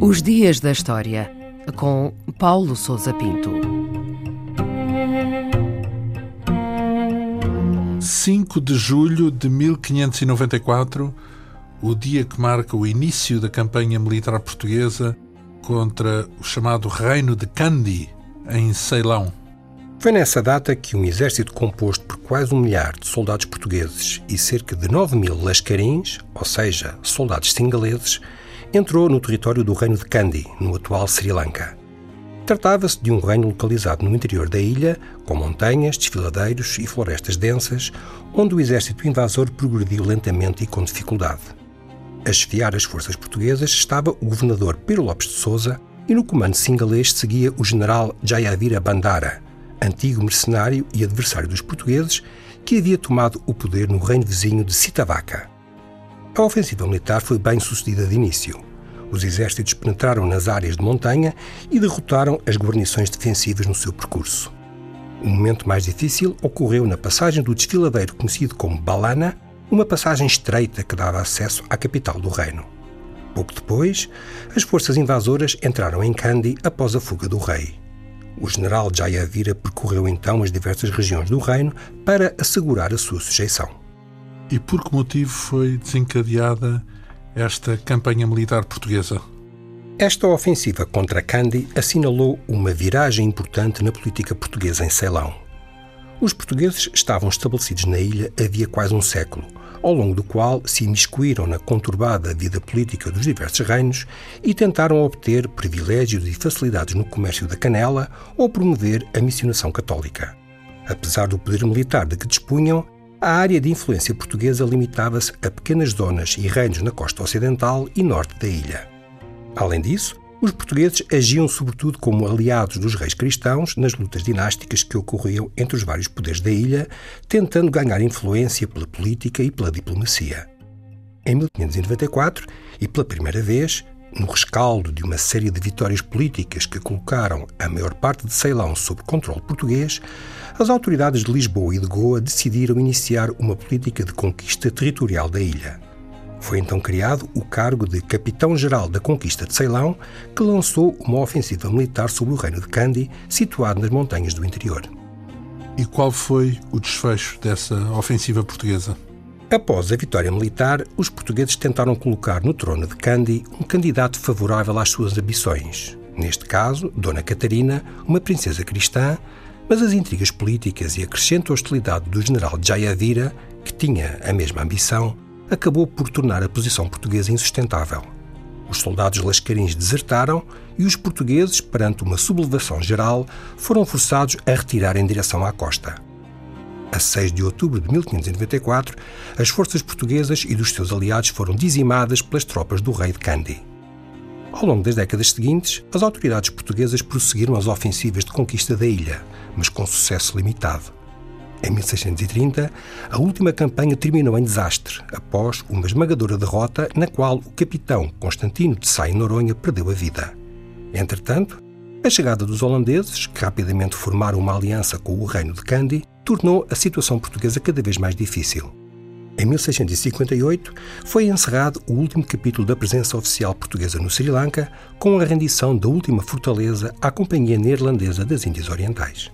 Os Dias da História, com Paulo Souza Pinto. 5 de julho de 1594, o dia que marca o início da campanha militar portuguesa contra o chamado Reino de Kandy, em Ceilão. Foi nessa data que um exército composto por quase um milhar de soldados portugueses e cerca de 9 mil lascarins, ou seja, soldados singaleses, entrou no território do reino de Kandy, no atual Sri Lanka. Tratava-se de um reino localizado no interior da ilha, com montanhas, desfiladeiros e florestas densas, onde o exército invasor progrediu lentamente e com dificuldade. A esfiar as forças portuguesas estava o governador Pedro Lopes de Souza e no comando singalês seguia o general Jayavira Bandara, antigo mercenário e adversário dos portugueses, que havia tomado o poder no reino vizinho de Sitavaca. A ofensiva militar foi bem sucedida de início. Os exércitos penetraram nas áreas de montanha e derrotaram as guarnições defensivas no seu percurso. O momento mais difícil ocorreu na passagem do desfiladeiro conhecido como Balana, uma passagem estreita que dava acesso à capital do reino. Pouco depois, as forças invasoras entraram em Kandy após a fuga do rei. O general Jayavira percorreu então as diversas regiões do reino para assegurar a sua sujeição. E por que motivo foi desencadeada esta campanha militar portuguesa? Esta ofensiva contra Kandy assinalou uma viragem importante na política portuguesa em Ceilão. Os portugueses estavam estabelecidos na ilha havia quase um século, ao longo do qual se imiscuíram na conturbada vida política dos diversos reinos e tentaram obter privilégios e facilidades no comércio da canela ou promover a missionação católica. Apesar do poder militar de que dispunham, a área de influência portuguesa limitava-se a pequenas zonas e reinos na costa ocidental e norte da ilha. Além disso, os portugueses agiam sobretudo como aliados dos reis cristãos nas lutas dinásticas que ocorriam entre os vários poderes da ilha, tentando ganhar influência pela política e pela diplomacia. Em 1594, e pela primeira vez, no rescaldo de uma série de vitórias políticas que colocaram a maior parte de Ceilão sob controle português, as autoridades de Lisboa e de Goa decidiram iniciar uma política de conquista territorial da ilha. Foi então criado o cargo de Capitão-Geral da Conquista de Ceilão, que lançou uma ofensiva militar sobre o reino de Kandy, situado nas montanhas do interior. E qual foi o desfecho dessa ofensiva portuguesa? Após a vitória militar, os portugueses tentaram colocar no trono de Kandy um candidato favorável às suas ambições. Neste caso, Dona Catarina, uma princesa cristã, mas as intrigas políticas e a crescente hostilidade do general Jayadira, que tinha a mesma ambição, acabou por tornar a posição portuguesa insustentável. Os soldados lascarins desertaram e os portugueses, perante uma sublevação geral, foram forçados a retirar em direção à costa. A 6 de outubro de 1594, as forças portuguesas e dos seus aliados foram dizimadas pelas tropas do rei de Kandy. Ao longo das décadas seguintes, as autoridades portuguesas prosseguiram as ofensivas de conquista da ilha, mas com sucesso limitado. Em 1630, a última campanha terminou em desastre, após uma esmagadora derrota na qual o capitão Constantino de Sá Noronha perdeu a vida. Entretanto, a chegada dos holandeses, que rapidamente formaram uma aliança com o reino de Kandy, tornou a situação portuguesa cada vez mais difícil. Em 1658, foi encerrado o último capítulo da presença oficial portuguesa no Sri Lanka, com a rendição da última fortaleza à Companhia Neerlandesa das Índias Orientais.